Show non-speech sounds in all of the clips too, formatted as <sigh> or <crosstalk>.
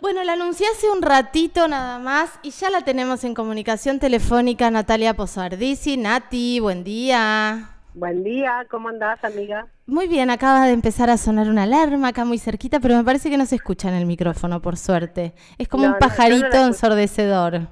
Bueno, la anuncié hace un ratito nada más y ya la tenemos en comunicación telefónica Natalia Pozardisi. Nati, buen día. Buen día, ¿cómo andás, amiga? Muy bien, acaba de empezar a sonar una alarma acá muy cerquita, pero me parece que no se escucha en el micrófono, por suerte. Es como un pajarito ensordecedor.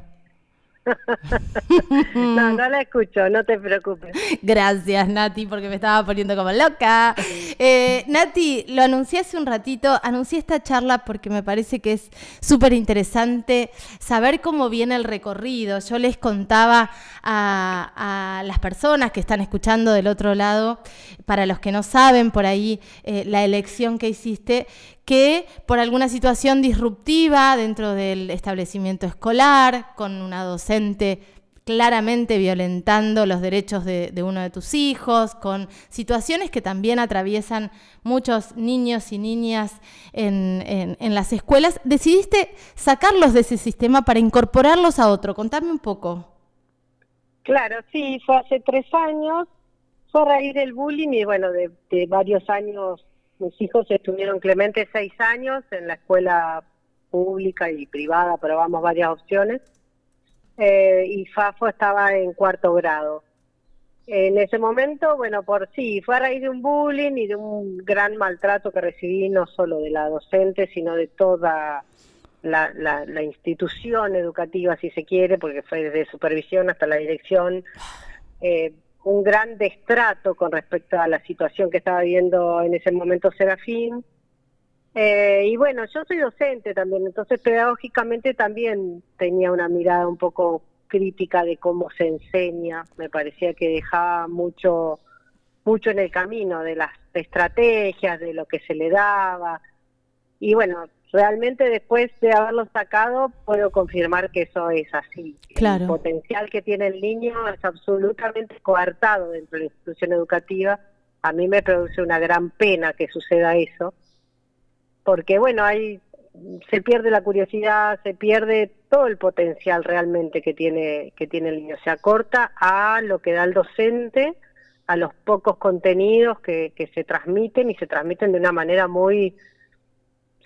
<laughs> no, no la escucho, no te preocupes. Gracias, Nati, porque me estaba poniendo como loca. Eh, Nati, lo anuncié hace un ratito, anuncié esta charla porque me parece que es súper interesante saber cómo viene el recorrido. Yo les contaba a, las personas que están escuchando del otro lado, para los que no saben por ahí eh, la elección que hiciste, que por alguna situación disruptiva dentro del establecimiento escolar, con una docente claramente violentando los derechos de, uno de tus hijos, con situaciones que también atraviesan muchos niños y niñas en, las escuelas, decidiste sacarlos de ese sistema para incorporarlos a otro. Contame un poco. Claro, sí, fue hace tres años, fue a raíz del bullying y bueno, de varios años mis hijos estuvieron Clemente seis años en la escuela pública y privada, probamos varias opciones. Eh, y Fafo estaba en cuarto grado. En ese momento, bueno, por sí, fue a raíz de un bullying y de un gran maltrato que recibí no solo de la docente, sino de toda la, la institución educativa, si se quiere, porque fue desde supervisión hasta la dirección. Eh, un gran destrato con respecto a la situación que estaba viviendo en ese momento Serafín. Eh, y bueno, yo soy docente también, entonces pedagógicamente también tenía una mirada un poco crítica de cómo se enseña. Me parecía que dejaba mucho, mucho en el camino de las estrategias, de lo que se le daba. Y bueno, realmente después de haberlo sacado puedo confirmar que eso es así. El potencial que tiene el niño es absolutamente coartado dentro de la institución educativa. A mí me produce una gran pena que suceda eso, porque bueno, hay se pierde la curiosidad, se pierde todo el potencial realmente que tiene que tiene el niño. Se acorta a lo que da el docente, a los pocos contenidos que, que se transmiten y se transmiten de una manera muy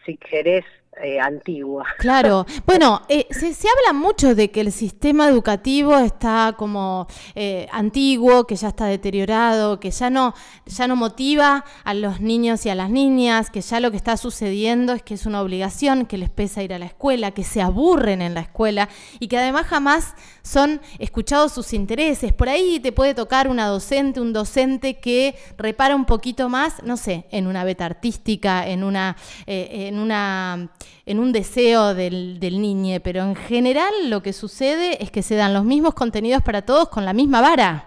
si querés, eh, antigua. Claro, bueno, eh, se, habla mucho de que el sistema educativo está como eh, antiguo, que ya está deteriorado, que ya no, ya no motiva a los niños y a las niñas, que ya lo que está sucediendo es que es una obligación, que les pesa ir a la escuela, que se aburren en la escuela y que además jamás son escuchados sus intereses. Por ahí te puede tocar una docente, un docente que repara un poquito más, no sé, en una beta artística, en una, en una en un deseo del, del niño, pero en general lo que sucede es que se dan los mismos contenidos para todos con la misma vara.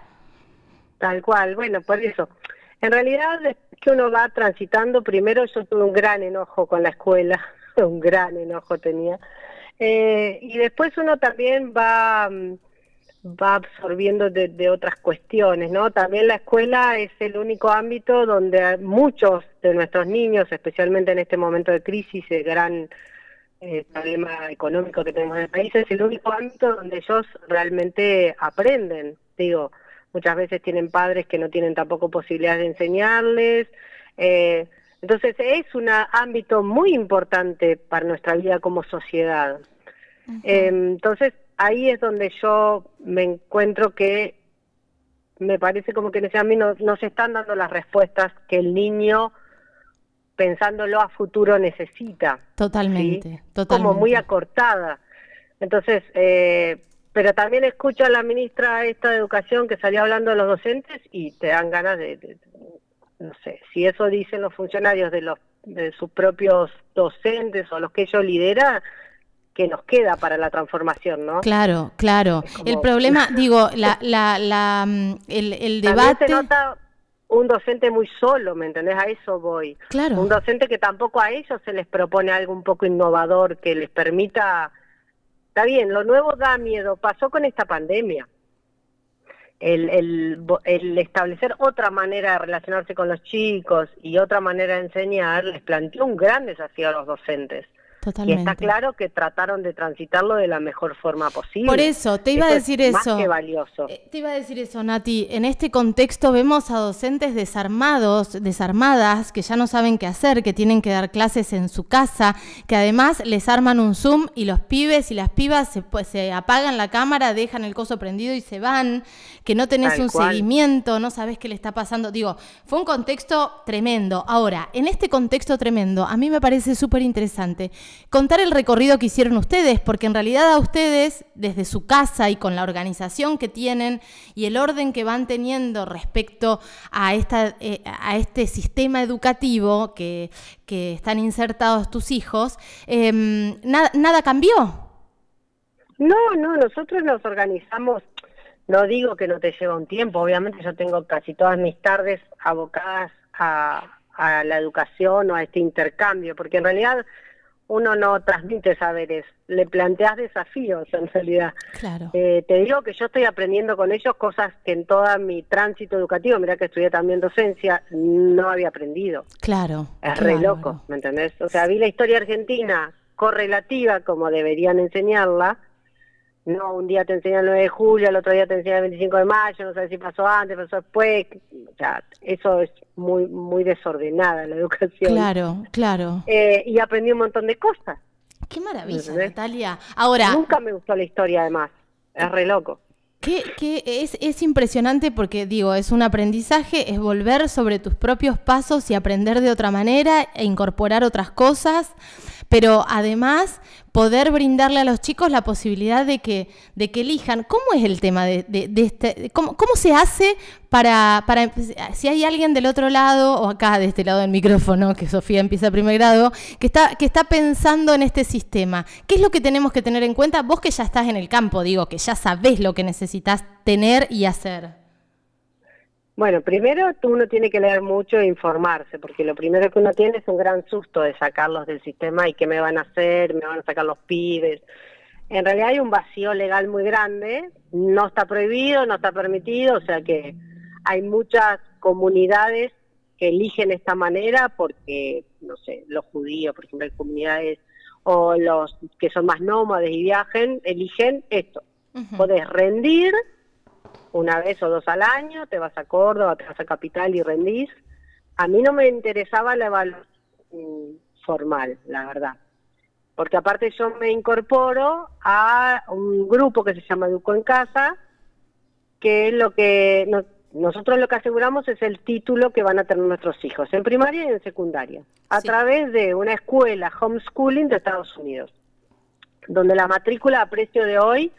Tal cual, bueno, por eso. En realidad, que uno va transitando, primero yo tuve un gran enojo con la escuela, <laughs> un gran enojo tenía, eh, y después uno también va mm, va absorbiendo de, otras cuestiones, ¿no? También la escuela es el único ámbito donde muchos de nuestros niños, especialmente en este momento de crisis, de gran eh, problema económico que tenemos en el país, es el único ámbito donde ellos realmente aprenden. Digo, muchas veces tienen padres que no tienen tampoco posibilidades de enseñarles. Eh, entonces es un ámbito muy importante para nuestra vida como sociedad. Eh, entonces ahí es donde yo me encuentro que me parece como que en ese ámbito no, se están dando las respuestas que el niño pensándolo a futuro necesita. Totalmente, totalmente. Como muy acortada. Entonces, eh, pero también escucho a la ministra esta de Educación que salió hablando de los docentes y te dan ganas de, no sé, si eso dicen los funcionarios de los de sus propios docentes o los que ellos lideran, que nos queda para la transformación, ¿no? Claro, claro. El problema, <laughs> digo, la, la, la, mm, el, el debate... se nota un docente muy solo, ¿me entendés? A eso voy. Claro. Un docente que tampoco a ellos se les propone algo un poco innovador que les permita... Está bien, lo nuevo da miedo. Pasó con esta pandemia. El, el, el, establecer otra manera de relacionarse con los chicos y otra manera de enseñar les planteó un gran desafío a los docentes Y está claro que trataron de transitarlo de la mejor forma posible. Por eso, te iba a decir eso. Más que valioso. Eh, te iba a decir eso, Nati. En este contexto vemos a docentes desarmados, desarmadas, que ya no saben qué hacer, que tienen que dar clases en su casa, que además les arman un Zoom y los pibes y las pibas se, pues, se apagan la cámara, dejan el coso prendido y se van, que no tenés un seguimiento, no sabes qué le está pasando. Digo, fue un contexto tremendo. Ahora, en este contexto tremendo, a mí me parece súper interesante contar el recorrido que hicieron ustedes, porque en realidad a ustedes, desde su casa y con la organización que tienen y el orden que van teniendo respecto a, esta, eh, a este sistema educativo que, están insertados tus hijos, em, nada, ¿nada cambió? No, no, nosotros nos organizamos no digo que no te lleva un tiempo, obviamente yo tengo casi todas mis tardes abocadas a, a, la educación o a este intercambio, porque en realidad uno no transmite saberes, le planteas desafíos en realidad. Claro. Eh, te digo que yo estoy aprendiendo con ellos cosas que en todo mi tránsito educativo, mira que estudié también docencia, no había aprendido. Claro. Es re loco, ¿me entendés? O sea, vi la historia argentina correlativa como deberían enseñarla, no un día te enseña el 9 de julio, el otro día te enseña el 25 de mayo, no sabes si pasó antes, pasó después, o sea, eso es muy muy desordenada la <laughs> educación. Claro, claro. Eh, y aprendí un montón de cosas. Qué maravilla, Natalia. Ahora... Nunca me gustó la historia además, es re loco. Que, que es, es, impresionante porque, digo, es un aprendizaje, es volver sobre tus propios pasos y aprender de otra manera e incorporar otras cosas pero además poder brindarle a los chicos la posibilidad de que, de que elijan. ¿Cómo es el tema de, este? Cómo, ¿Cómo, se hace para, para, si hay alguien del otro lado, o acá de este lado del micrófono, que Sofía empieza a primer grado, que está, que está pensando en este sistema? ¿Qué es lo que tenemos que tener en cuenta? Vos que ya estás en el campo, digo, que ya sabés lo que necesitas tener y hacer. Bueno, primero uno tiene que leer mucho e informarse, porque lo primero que uno tiene es un gran susto de sacarlos del sistema y qué me van a hacer, me van a sacar los pibes. En realidad hay un vacío legal muy grande, no está prohibido, no está permitido, o sea que hay muchas comunidades que eligen esta manera porque, no sé, los judíos, por ejemplo, hay comunidades o los que son más nómades y viajen, eligen esto. Podés rendir una vez o dos al año, te vas a Córdoba, te vas a Capital y rendís. A mí no me interesaba la evaluación formal, la verdad. Porque aparte yo me incorporo a un grupo que se llama Educo en Casa, que es lo que nosotros lo que aseguramos es el título que van a tener nuestros hijos, en primaria y en secundaria, a través de una escuela homeschooling de Estados Unidos, donde la matrícula a precio de hoy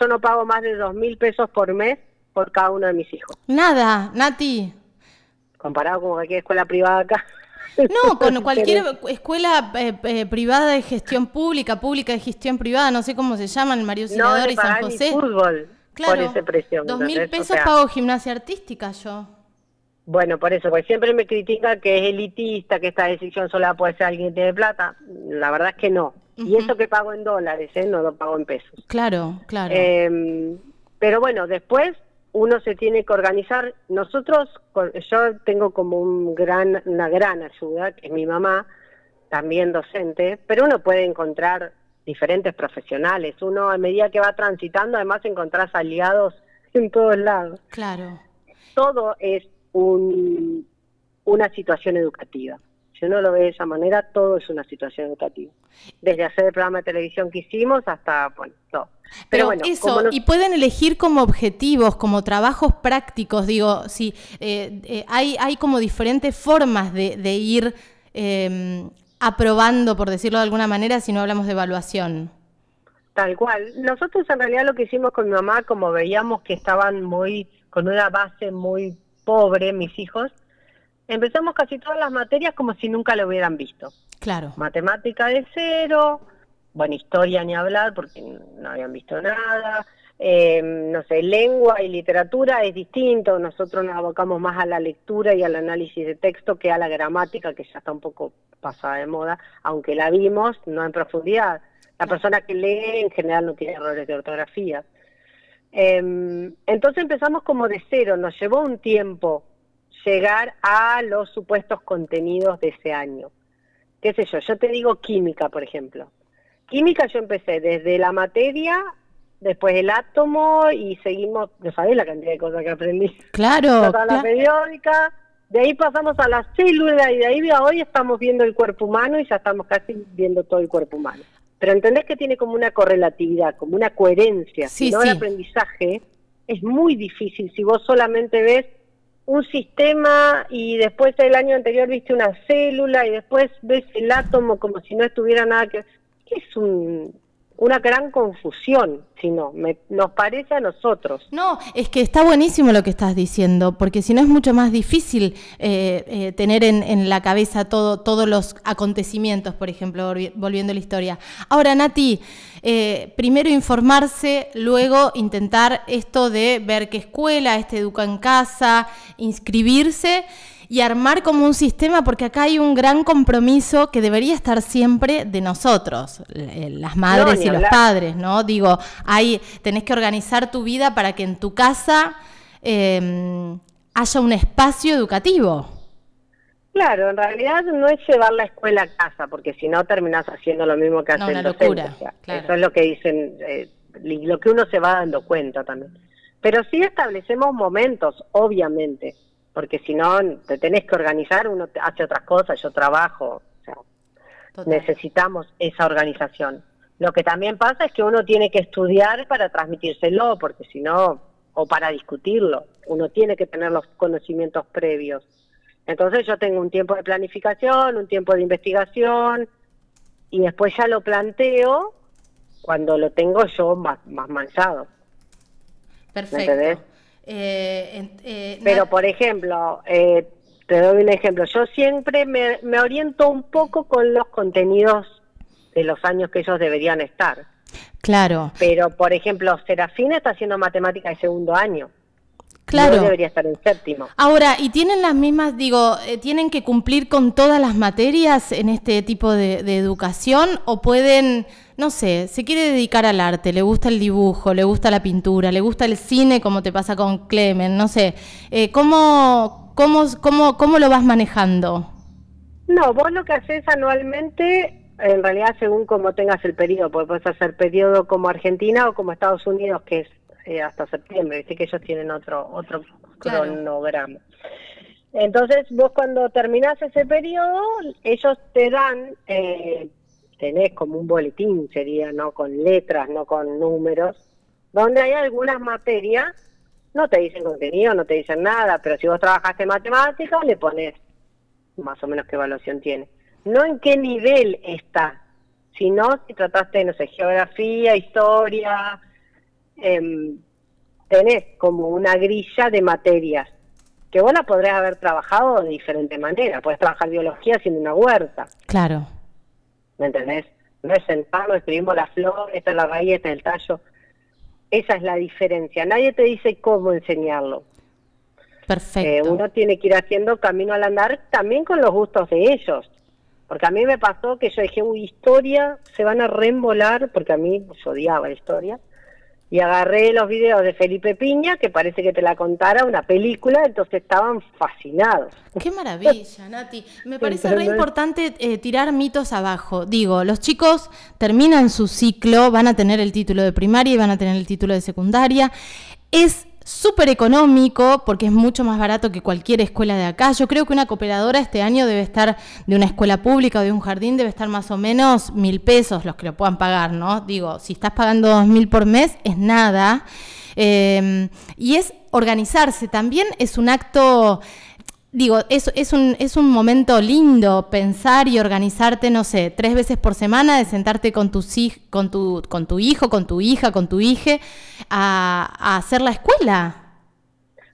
yo no pago más de dos mil pesos por mes por cada uno de mis hijos. Nada, Nati. Comparado con cualquier escuela privada acá. No, con <laughs> cualquier escuela eh, eh, privada de gestión pública, pública de gestión privada, no sé cómo se llaman, Mario Auxiliador y San José. fútbol claro, por ese precio. Dos mil pesos pago gimnasia artística yo. Bueno, por eso, porque siempre me critican que es elitista, que esta decisión sola puede ser alguien que tiene plata. La verdad es que no. Y eso que pago en dólares, ¿eh? no lo pago en pesos. Claro, claro. Em, pero bueno, después uno se tiene que organizar. Nosotros, yo tengo como un gran, una gran ayuda, que es mi mamá, también docente, pero uno puede encontrar diferentes profesionales. Uno a medida que va transitando, además encontrás aliados en todos lados. Claro. Todo es un, una situación educativa. Si uno lo ve de esa manera, todo es una situación educativa. Desde hacer el programa de televisión que hicimos hasta, bueno, todo. Pero, bueno, eso, y pueden elegir como objetivos, como trabajos prácticos, digo, sí, eh, eh, hay, hay como diferentes formas de, ir em, aprobando, por decirlo de alguna manera, si no hablamos de evaluación. Tal cual. Nosotros en realidad lo que hicimos con mi mamá, como veíamos que estaban muy, con una base muy pobre, mis hijos, empezamos casi todas las materias como si nunca lo hubieran visto. Claro. Matemática de cero, bueno, historia ni hablar porque no habían visto nada. Eh, no sé, lengua y literatura es distinto. Nosotros nos abocamos más a la lectura y al análisis de texto que a la gramática, que ya está un poco pasada de moda, aunque la vimos, no en profundidad. La persona que lee en general no tiene errores de ortografía. Eh, entonces empezamos como de cero, nos llevó un tiempo llegar a los supuestos contenidos de ese año. qué sé yo, yo te digo química, por ejemplo. Química yo empecé desde la materia, después el átomo y seguimos, no sabés la cantidad de cosas que aprendí. Claro. la periódica, de ahí pasamos a la célula y de ahí a hoy estamos viendo el cuerpo humano y ya estamos casi viendo todo el cuerpo humano. Pero entendés que tiene como una correlatividad, como una coherencia. si no, el aprendizaje es muy difícil si vos solamente ves un sistema y después el año anterior viste una célula y después ves el átomo como si no estuviera nada que... Es un, una gran confusión, si no, nos parece a nosotros. No, es que está buenísimo lo que estás diciendo, porque si no es mucho más difícil eh, eh, tener en, la cabeza todo, todos los acontecimientos, por ejemplo, volviendo a la historia. Ahora, Nati, eh, primero informarse, luego intentar esto de ver qué escuela, este educa en casa, inscribirse y armar como un sistema, porque acá hay un gran compromiso que debería estar siempre de nosotros, eh, las madres y los padres, ¿no? Digo, hay, tenés que organizar tu vida para que en tu casa em, haya un espacio educativo. Claro, en realidad no es llevar la escuela a casa, porque si no terminás haciendo lo mismo que hacen los locura, Eso es lo que dicen, eh, lo que uno se va dando cuenta también. Pero sí establecemos momentos, obviamente porque si no te tenés que organizar, uno hace otras cosas, yo trabajo, necesitamos esa organización. Lo que también pasa es que uno tiene que estudiar para transmitírselo, porque si no, o para discutirlo, uno tiene que tener los conocimientos previos. Entonces yo tengo un tiempo de planificación, un tiempo de investigación, y después ya lo planteo cuando lo tengo yo más, más manchado. Perfecto. Eh, eh, Pero, por ejemplo, eh, te doy un ejemplo. Yo siempre me, me oriento un poco con los contenidos de los años que ellos deberían estar. Claro. Pero, por ejemplo, Serafina está haciendo matemática de segundo año. Claro. debería estar en séptimo. Ahora, ¿y tienen las mismas, digo, eh, tienen que cumplir con todas las materias en este tipo de, educación o pueden, no sé, se quiere dedicar al arte, le gusta el dibujo, le gusta la pintura, le gusta el cine, como te pasa con Clemen, no sé, eh, ¿cómo, cómo, cómo, ¿cómo lo vas manejando? No, vos lo que haces anualmente, en realidad según como tengas el periodo, puedes hacer periodo como Argentina o como Estados Unidos, que es eh, hasta septiembre, dice que ellos tienen otro otro cronograma. Entonces, vos cuando terminás ese periodo, ellos te dan, eh, tenés como un boletín, sería, no con letras, no con números, donde hay algunas materias, no te dicen contenido, no te dicen nada, pero si vos trabajaste matemáticas, le pones más o menos qué evaluación tiene. No en qué nivel está, sino si trataste, no sé, geografía, historia, eh, tenés como una grilla de materias que vos la haber trabajado de diferente manera. Puedes trabajar biología haciendo una huerta. Claro. ¿Me entendés? No es sentarlo, escribimos la flor, esta es la raíz, este es el tallo. Esa es la diferencia. Nadie te dice cómo enseñarlo. Perfecto. Eh, uno tiene que ir haciendo camino al andar también con los gustos de ellos. Porque a mí me pasó que yo dije, uy, historia, se van a reembolar, porque a mí yo odiaba la historia y agarré los videos de Felipe Piña, que parece que te la contara una película, entonces estaban fascinados. Qué maravilla, Nati. Me <laughs> parece re importante eh, tirar mitos abajo. Digo, los chicos terminan su ciclo, van a tener el título de primaria y van a tener el título de secundaria. Es súper económico porque es mucho más barato que cualquier escuela de acá. Yo creo que una cooperadora este año debe estar de una escuela pública o de un jardín, debe estar más o menos mil pesos los que lo puedan pagar, ¿no? Digo, si estás pagando dos mil por mes es nada. Eh, y es organizarse, también es un acto digo, es, es, un, es un momento lindo pensar y organizarte, no sé, tres veces por semana de sentarte con, tus, con, tu, con tu hijo, con tu hija, con tu hija a, hacer la escuela.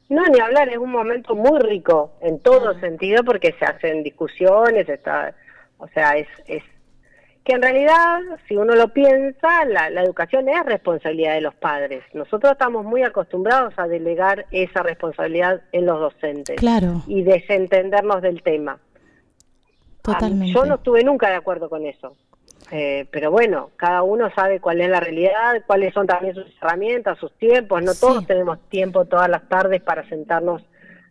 No, ni hablar, es un momento muy rico en todo sentido porque se hacen discusiones, está, o sea, es, es que en realidad, si uno lo piensa, la, educación es responsabilidad de los padres. Nosotros estamos muy acostumbrados a delegar esa responsabilidad en los docentes claro. y desentendernos del tema. Totalmente. Yo no estuve nunca de acuerdo con eso. Eh, pero bueno, cada uno sabe cuál es la realidad, cuáles son también sus herramientas, sus tiempos. No todos tenemos tiempo todas las tardes para sentarnos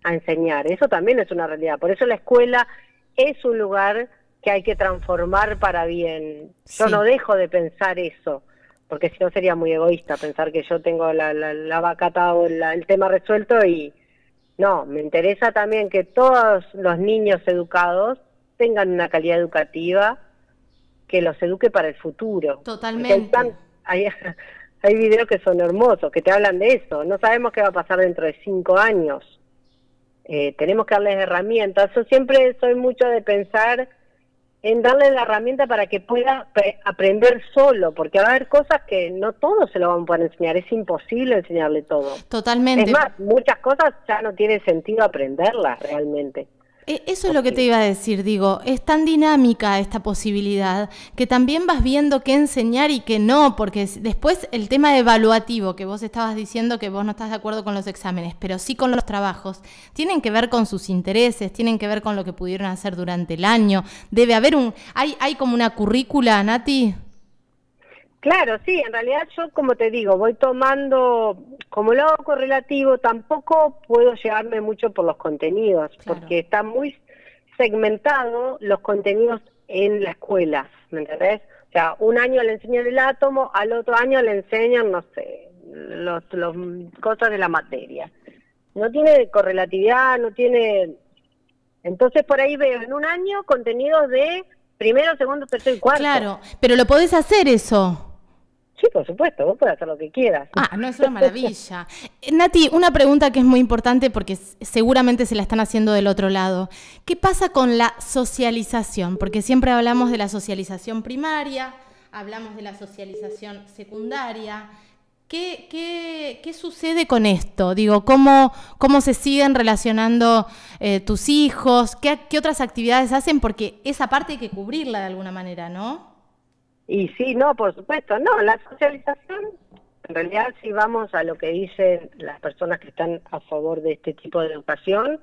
a enseñar. Eso también es una realidad. Por eso la escuela es un lugar que hay que transformar para bien. Yo no dejo de pensar eso, porque si no sería muy egoísta pensar que yo tengo la, la, la vacata o el tema resuelto y no, me interesa también que todos los niños educados tengan una calidad educativa que los eduque para el futuro. Totalmente. Hay, <laughs> hay, videos que son hermosos, que te hablan de eso. No sabemos qué va a pasar dentro de cinco años. Eh, tenemos que darles herramientas. Yo siempre soy mucho de pensar en darle la herramienta para que pueda aprender solo, porque va a haber cosas que no todos se lo van a poder enseñar, es imposible enseñarle todo. Totalmente. Es más, muchas cosas ya no tiene sentido aprenderlas realmente. E, eso es lo que te iba a decir, digo, es tan dinámica esta posibilidad que también vas viendo qué enseñar y qué no, porque después el tema evaluativo que vos estabas diciendo que vos no estás de acuerdo con los exámenes, pero sí con los trabajos, tienen que ver con sus intereses, tienen que ver con lo que pudieron hacer durante el año. Debe haber un, hay, hay como una currícula, Nati. Claro, sí, en realidad yo, como te digo, voy tomando, como lo hago correlativo, tampoco puedo llevarme mucho por los contenidos, porque está muy segmentado los contenidos en la escuela, ¿me entendés? O sea, un año le enseñan el átomo, al otro año le enseñan, no sé, los, los cosas de la materia. No tiene correlatividad, no tiene... Entonces por ahí veo en un año contenidos de primero, segundo, tercero y cuarto. Claro, pero lo podés hacer eso. Sí, por supuesto, vos podés hacer lo que quieras. Ah, no es una maravilla. Nati, una pregunta que es muy importante porque seguramente se la están haciendo del otro lado. ¿Qué pasa con la socialización? Porque siempre hablamos de la socialización primaria, hablamos de la socialización secundaria. ¿Qué, qué, qué sucede con esto? Digo, ¿cómo, cómo se siguen relacionando eh, tus hijos? ¿Qué, ¿Qué otras actividades hacen? Porque esa parte hay que cubrirla de alguna manera, ¿no? Y sí, no, por supuesto, no, la socialización, en realidad si vamos a lo que dicen las personas que están a favor de este tipo de educación,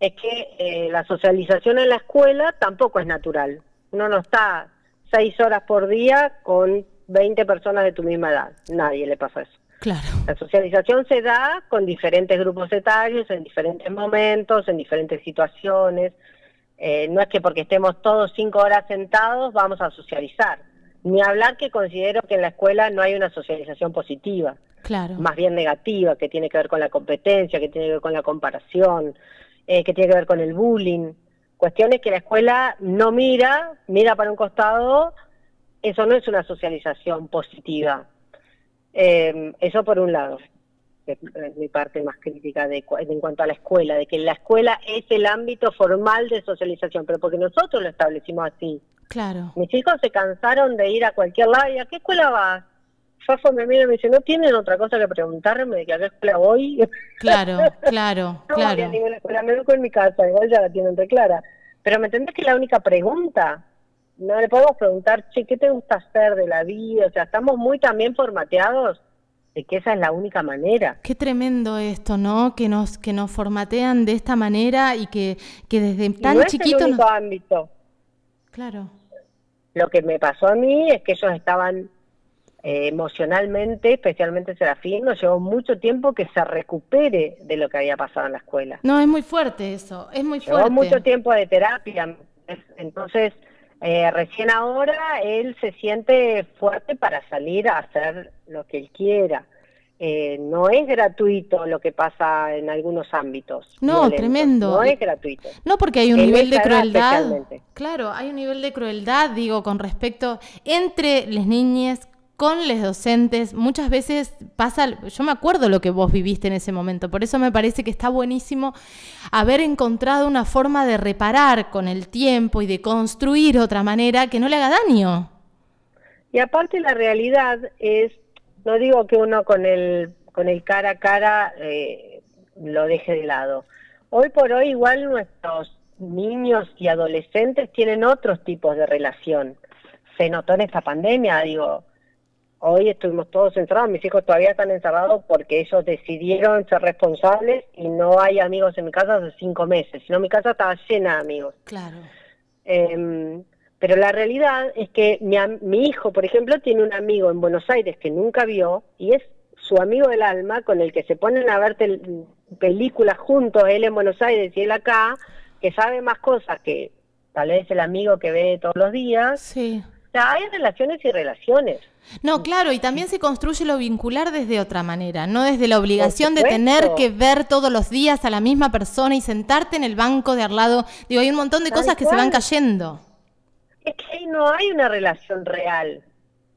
es que eh, la socialización en la escuela tampoco es natural. Uno no está seis horas por día con 20 personas de tu misma edad, nadie le pasa eso. Claro. La socialización se da con diferentes grupos etarios, en diferentes momentos, en diferentes situaciones. Eh, no es que porque estemos todos cinco horas sentados vamos a socializar ni hablar que considero que en la escuela no hay una socialización positiva, claro. más bien negativa, que tiene que ver con la competencia, que tiene que ver con la comparación, eh, que tiene que ver con el bullying. Cuestiones que la escuela no mira, mira para un costado, eso no es una socialización positiva. Eh, eso por un lado, es mi parte más crítica de, en cuanto a la escuela, de que la escuela es el ámbito formal de socialización, pero porque nosotros lo establecimos así. Claro. Mis hijos se cansaron de ir a cualquier lado y ¿a qué escuela vas? Fafo me mira y me dice, ¿no tienen otra cosa que preguntarme de que a qué escuela voy? Claro, <laughs> claro, no claro. No ninguna escuela, me educo en mi casa, igual ya la tienen re clara. Pero ¿me entendés que es la única pregunta? No le podemos preguntar, che, ¿qué te gusta hacer de la vida? O sea, estamos muy también formateados de que esa es la única manera. Qué tremendo esto, ¿no? Que nos que nos formatean de esta manera y que, que desde tan no chiquito... Es el único ámbito. Claro. Lo que me pasó a mí es que ellos estaban eh, emocionalmente, especialmente Serafín, nos llevó mucho tiempo que se recupere de lo que había pasado en la escuela. No, es muy fuerte eso, es muy fuerte. Llevó mucho tiempo de terapia, entonces eh, recién ahora él se siente fuerte para salir a hacer lo que él quiera. Eh, no es gratuito lo que pasa en algunos ámbitos. No, tremendo. No es gratuito. No, porque hay un nivel de crueldad. Claro, hay un nivel de crueldad, digo, con respecto entre las niñas, con los docentes. Muchas veces pasa, yo me acuerdo lo que vos viviste en ese momento, por eso me parece que está buenísimo haber encontrado una forma de reparar con el tiempo y de construir otra manera que no le haga daño. Y aparte la realidad es no digo que uno con el, con el cara a cara eh, lo deje de lado. Hoy por hoy igual nuestros niños y adolescentes tienen otros tipos de relación. Se notó en esta pandemia, digo, hoy estuvimos todos encerrados, mis hijos todavía están encerrados porque ellos decidieron ser responsables y no hay amigos en mi casa hace cinco meses, sino mi casa estaba llena de amigos. Claro. Eh, pero la realidad es que mi, mi hijo, por ejemplo, tiene un amigo en Buenos Aires que nunca vio y es su amigo del alma con el que se ponen a ver películas juntos, él en Buenos Aires y él acá, que sabe más cosas que tal vez el amigo que ve todos los días. Sí. O sea, hay relaciones y relaciones. No, claro, y también se construye lo vincular desde otra manera, no desde la obligación de tener que ver todos los días a la misma persona y sentarte en el banco de al lado. Digo, hay un montón de cosas que se van cayendo. Es que ahí no hay una relación real.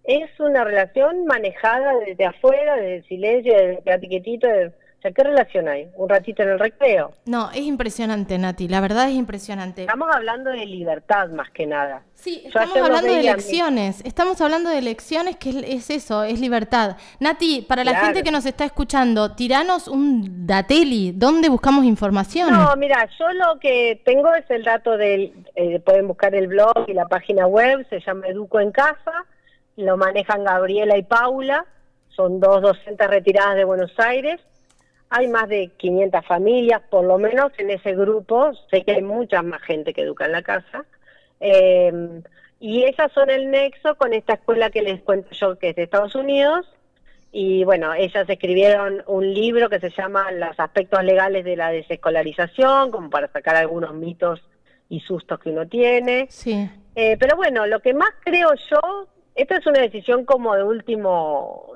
Es una relación manejada desde afuera, desde el silencio, desde el platiquetito, de o sea, ¿qué relación hay? ¿Un ratito en el recreo? No, es impresionante, Nati, la verdad es impresionante. Estamos hablando de libertad más que nada. Sí, estamos hablando de elecciones, estamos hablando de elecciones que es, eso, es libertad. Nati, para la gente que nos está escuchando, tiranos un dateli, ¿dónde buscamos información? No, mira, yo lo que tengo es el dato del, eh, pueden buscar el blog y la página web, se llama Educo en Casa, lo manejan Gabriela y Paula, son dos docentes retiradas de Buenos Aires, hay más de 500 familias, por lo menos en ese grupo, sé que hay mucha más gente que educa en la casa, eh, y esas son el nexo con esta escuela que les cuento yo que es de Estados Unidos, y bueno, ellas escribieron un libro que se llama Los aspectos legales de la desescolarización, como para sacar algunos mitos y sustos que uno tiene. Sí. Eh, pero bueno, lo que más creo yo, esta es una decisión como de último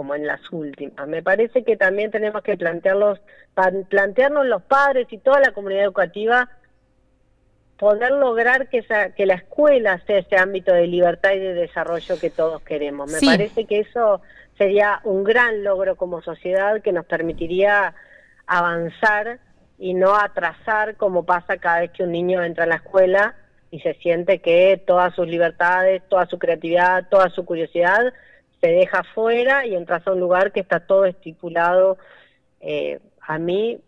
como en las últimas. Me parece que también tenemos que plantearlos, plantearnos los padres y toda la comunidad educativa poder lograr que, esa, que la escuela sea ese ámbito de libertad y de desarrollo que todos queremos. Me parece que eso sería un gran logro como sociedad que nos permitiría avanzar y no atrasar como pasa cada vez que un niño entra a la escuela y se siente que todas sus libertades, toda su creatividad, toda su curiosidad se deja fuera y entras a un lugar que está todo estipulado. Eh, a mí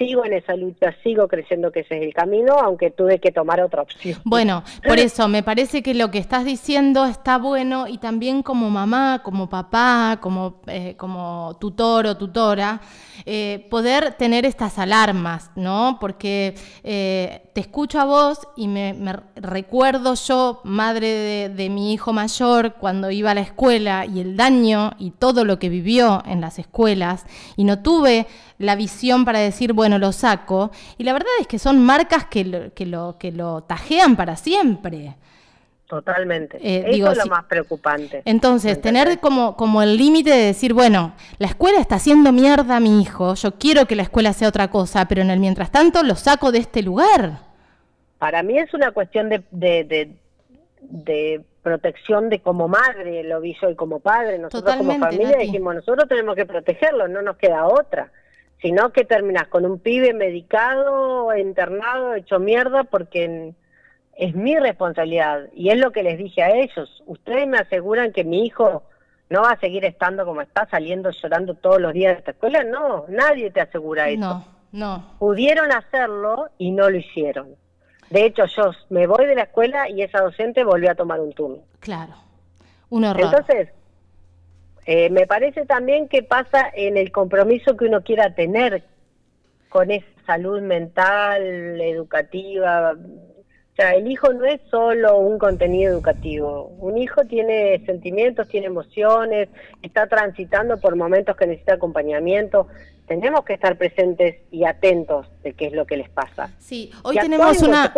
sigo en esa lucha, sigo creyendo que ese es el camino, aunque tuve que tomar otra opción. Bueno, <laughs> por eso me parece que lo que estás diciendo está bueno y también como mamá, como papá, como, eh, como tutor o tutora, eh, poder tener estas alarmas, ¿no? Porque eh, te escucho a vos y me, recuerdo yo, madre de, de mi hijo mayor, cuando iba a la escuela y el daño y todo lo que vivió en las escuelas y no tuve la visión para decir, bueno, lo saco. Y la verdad es que son marcas que lo, que lo, que lo tajean para siempre. Totalmente. Eh, Eso es lo más preocupante. Entonces, tener como, como el límite de decir, bueno, la escuela está haciendo mierda a mi hijo, yo quiero que la escuela sea otra cosa, pero en el mientras tanto lo saco de este lugar. Para mí es una cuestión de, de, de, protección de como madre, lo vi yo y como padre, nosotros como familia dijimos, nosotros tenemos que protegerlo, no nos queda otra sino que terminas con un pibe medicado, internado, hecho mierda, porque es mi responsabilidad. Y es lo que les dije a ellos. Ustedes me aseguran que mi hijo no va a seguir estando como está, saliendo llorando todos los días de esta escuela. No, nadie te asegura eso. No, no. Pudieron hacerlo y no lo hicieron. De hecho, yo me voy de la escuela y esa docente volvió a tomar un turno. Claro, un error. Entonces, eh, me parece también que pasa en el compromiso que uno quiera tener con esa salud mental, educativa. Sea, el hijo no es solo un contenido educativo. Un hijo tiene sentimientos, tiene emociones, está transitando por momentos que necesita acompañamiento tenemos que estar presentes y atentos de qué es lo que les pasa. Sí, hoy tenemos una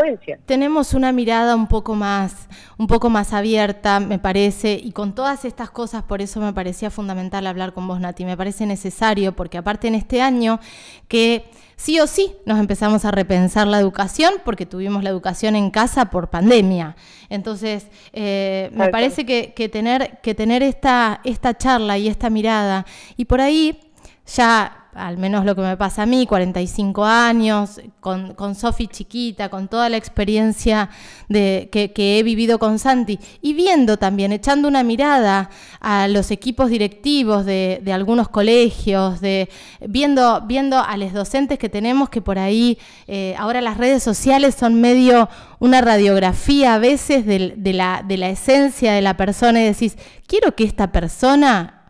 tenemos una mirada un poco más un poco más abierta, me parece, y con todas estas cosas, por eso me parecía fundamental hablar con vos, Nati, me parece necesario porque aparte en este año que sí o sí nos empezamos a repensar la educación porque tuvimos la educación en casa por pandemia. Entonces, eh, me parece que, que, tener, que tener esta, esta charla y esta mirada, y por ahí ya al menos lo que me pasa a mí, 45 años, con, con Sofi chiquita, con toda la experiencia de, que, he vivido con Santi, y viendo también, echando una mirada a los equipos directivos de, algunos colegios, de, viendo, viendo a los docentes que tenemos que por ahí, eh, ahora las redes sociales son medio una radiografía a veces de, la, de la esencia de la persona y decís, quiero que esta persona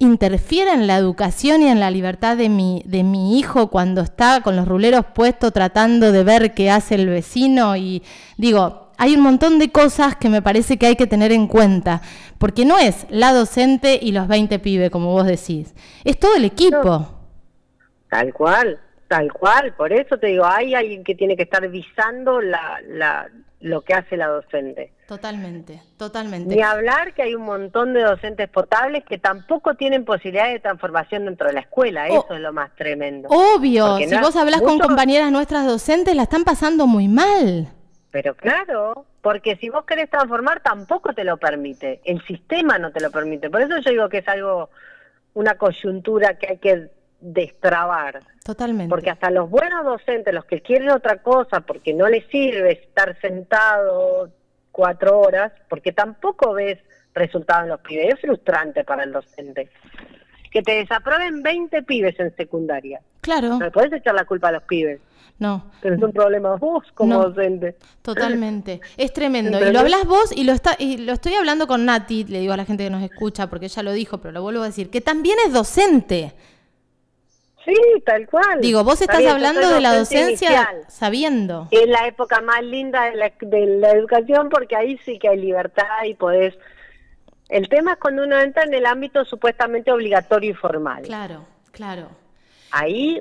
interfiere en la educación y en la libertad de mi, de mi hijo cuando está con los ruleros puestos tratando de ver qué hace el vecino y digo, hay un montón de cosas que me parece que hay que tener en cuenta, porque no es la docente y los 20 pibes, como vos decís, es todo el equipo. Tal cual, tal cual, por eso te digo, hay alguien que tiene que estar visando la, la lo que hace la docente. Totalmente, totalmente. Ni hablar que hay un montón de docentes potables que tampoco tienen posibilidad de transformación dentro de la escuela, eso es lo más tremendo. Obvio, si vos hablas con compañeras nuestras docentes, la están pasando muy mal. Pero claro, porque si vos querés transformar tampoco te lo permite, el sistema no te lo permite. Por eso yo digo que es algo, una coyuntura que hay que destrabar. Totalmente. Porque hasta los buenos docentes, los que quieren otra cosa, porque no les sirve estar sentado cuatro horas, porque tampoco ves resultados en los pibes, es frustrante para el docente. Que te desaprueben 20 pibes en secundaria. Claro. No puedes echar la culpa a los pibes. No. Pero es un problema vos como docente. Totalmente. Es tremendo. Y lo hablas vos y lo, está, y lo estoy hablando con Nati, le digo a la gente que nos escucha, porque ella lo dijo, pero lo vuelvo a decir, que también es docente. Sí, tal cual. Digo, vos estás hablando de la docencia sabiendo. Es la época más linda de la, de la educación porque ahí sí que hay libertad y podés... El tema es cuando uno entra en el ámbito supuestamente obligatorio y formal. Claro, claro. Ahí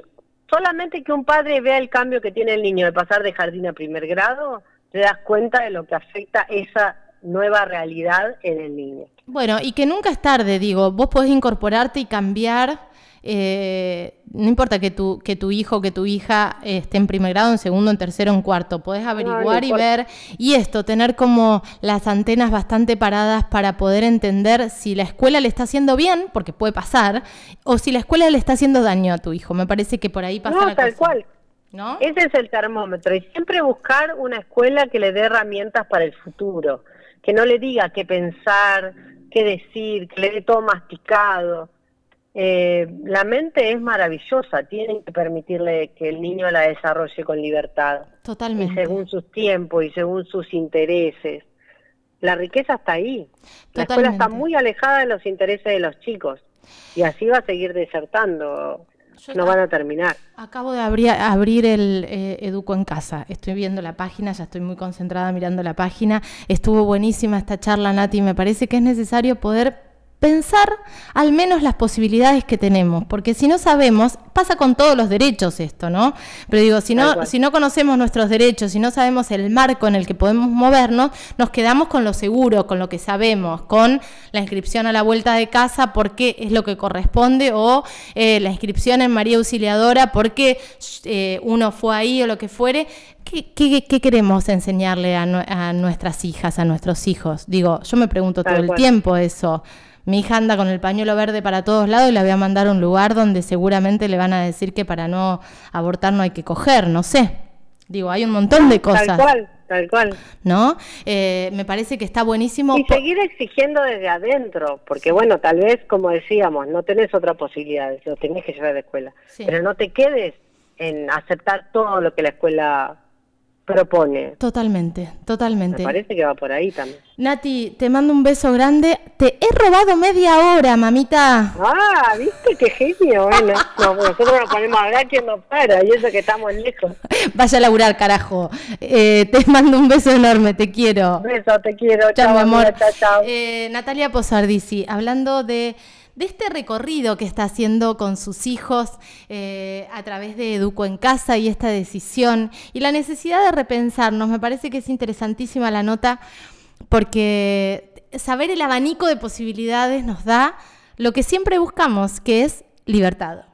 solamente que un padre vea el cambio que tiene el niño de pasar de jardín a primer grado, te das cuenta de lo que afecta esa nueva realidad en el niño. Bueno, y que nunca es tarde, digo, vos podés incorporarte y cambiar eh, no importa que tu, que tu hijo o que tu hija esté en primer grado, en segundo, en tercero, en cuarto, podés averiguar y ver, y esto, tener como las antenas bastante paradas para poder entender si la escuela le está haciendo bien, porque puede pasar, o si la escuela le está haciendo daño a tu hijo. Me parece que por ahí pasa no, tal cual. ¿No? Ese es el termómetro, y siempre buscar una escuela que le dé herramientas para el futuro, que no le diga qué pensar, qué decir, que le dé todo masticado eh, la mente es maravillosa, tienen que permitirle que el niño la desarrolle con libertad. Totalmente. Y según sus tiempos y según sus intereses. La riqueza está ahí. La escuela está muy alejada de los intereses de los chicos. Y así va a seguir desertando. no van a terminar. Acabo de abrir, abrir el eh, Educo en Casa. Estoy viendo la página, ya estoy muy concentrada mirando la página. Estuvo buenísima esta charla, Nati. Me parece que es necesario poder pensar al menos las posibilidades que tenemos, porque si no sabemos, pasa con todos los derechos esto, ¿no? Pero digo, si no, si no conocemos nuestros derechos, si no sabemos el marco en el que podemos movernos, nos quedamos con lo seguro, con lo que sabemos, con la inscripción a la vuelta de casa porque es lo que corresponde, o eh, la inscripción en María Auxiliadora porque eh, uno fue ahí o lo que fuere. ¿Qué, qué, queremos enseñarle a, a, nuestras hijas, a nuestros hijos? Digo, yo me pregunto todo el tiempo eso. Mi hija anda con el pañuelo verde para todos lados y la voy a mandar a un lugar donde seguramente le van a decir que para no abortar no hay que coger, no sé. Digo, hay un montón de cosas. Tal cual, tal cual. ¿No? Eh, me parece que está buenísimo. Y seguir exigiendo desde adentro, porque bueno, tal vez, como decíamos, no tenés otra posibilidad, lo tenés que llevar a la escuela. Pero no te quedes en aceptar todo lo que la escuela propone. Totalmente, totalmente. Me parece que va por ahí también. Nati, te mando un beso grande. Te he robado media hora, mamita. Ah, viste qué genio. Bueno, nosotros nos ponemos a hablar que no para, y eso que estamos lejos. <laughs> Vaya a laburar, carajo. Eh, te mando un beso enorme, te quiero. Un beso, te quiero. Chao, mi amor. chao, chao. Eh, Natalia Posardisi, hablando de de este recorrido que está haciendo con sus hijos eh, a través de Educo en Casa y esta decisión y la necesidad de repensarnos. Me parece que es interesantísima la nota porque saber el abanico de posibilidades nos da lo que siempre buscamos, que es libertad.